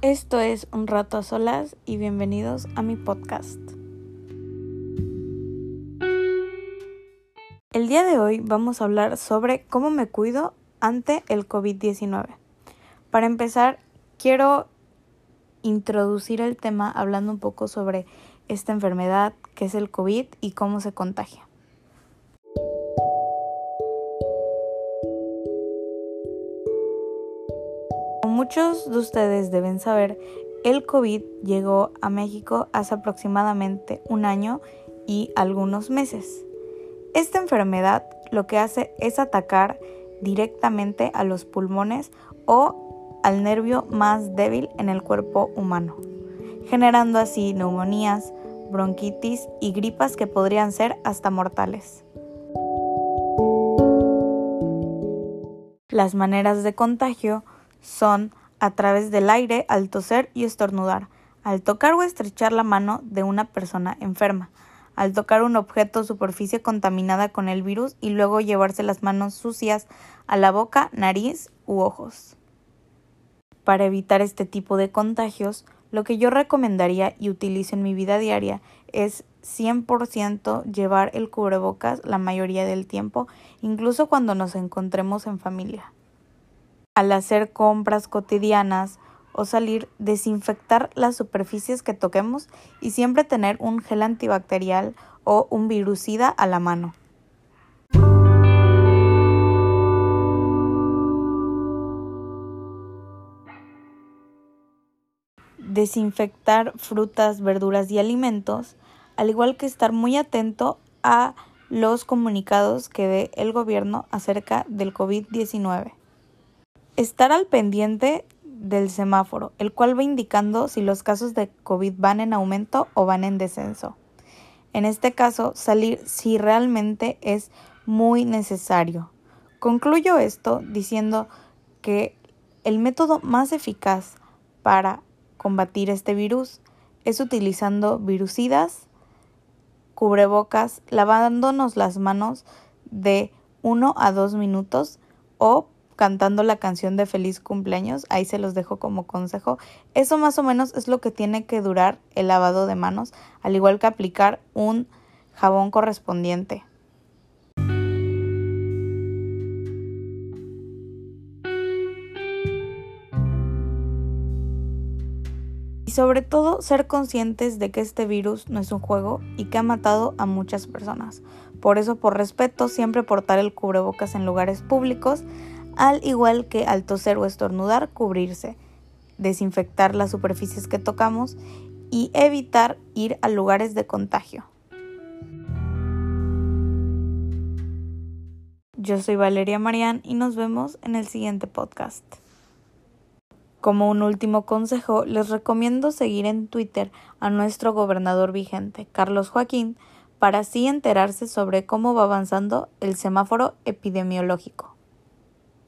Esto es Un rato a solas y bienvenidos a mi podcast. El día de hoy vamos a hablar sobre cómo me cuido ante el COVID-19. Para empezar, quiero introducir el tema hablando un poco sobre esta enfermedad que es el COVID y cómo se contagia. Muchos de ustedes deben saber, el COVID llegó a México hace aproximadamente un año y algunos meses. Esta enfermedad lo que hace es atacar directamente a los pulmones o al nervio más débil en el cuerpo humano, generando así neumonías, bronquitis y gripas que podrían ser hasta mortales. Las maneras de contagio son a través del aire al toser y estornudar, al tocar o estrechar la mano de una persona enferma, al tocar un objeto o superficie contaminada con el virus y luego llevarse las manos sucias a la boca, nariz u ojos. Para evitar este tipo de contagios, lo que yo recomendaría y utilizo en mi vida diaria es 100% llevar el cubrebocas la mayoría del tiempo, incluso cuando nos encontremos en familia. Al hacer compras cotidianas, o salir, desinfectar las superficies que toquemos y siempre tener un gel antibacterial o un virucida a la mano. Desinfectar frutas, verduras y alimentos, al igual que estar muy atento a los comunicados que dé el gobierno acerca del COVID-19. Estar al pendiente del semáforo, el cual va indicando si los casos de COVID van en aumento o van en descenso. En este caso, salir si realmente es muy necesario. Concluyo esto diciendo que el método más eficaz para combatir este virus es utilizando virucidas, cubrebocas, lavándonos las manos de 1 a 2 minutos o cantando la canción de feliz cumpleaños, ahí se los dejo como consejo. Eso más o menos es lo que tiene que durar el lavado de manos, al igual que aplicar un jabón correspondiente. Y sobre todo ser conscientes de que este virus no es un juego y que ha matado a muchas personas. Por eso, por respeto, siempre portar el cubrebocas en lugares públicos, al igual que al toser o estornudar, cubrirse, desinfectar las superficies que tocamos y evitar ir a lugares de contagio. Yo soy Valeria Marián y nos vemos en el siguiente podcast. Como un último consejo, les recomiendo seguir en Twitter a nuestro gobernador vigente, Carlos Joaquín, para así enterarse sobre cómo va avanzando el semáforo epidemiológico.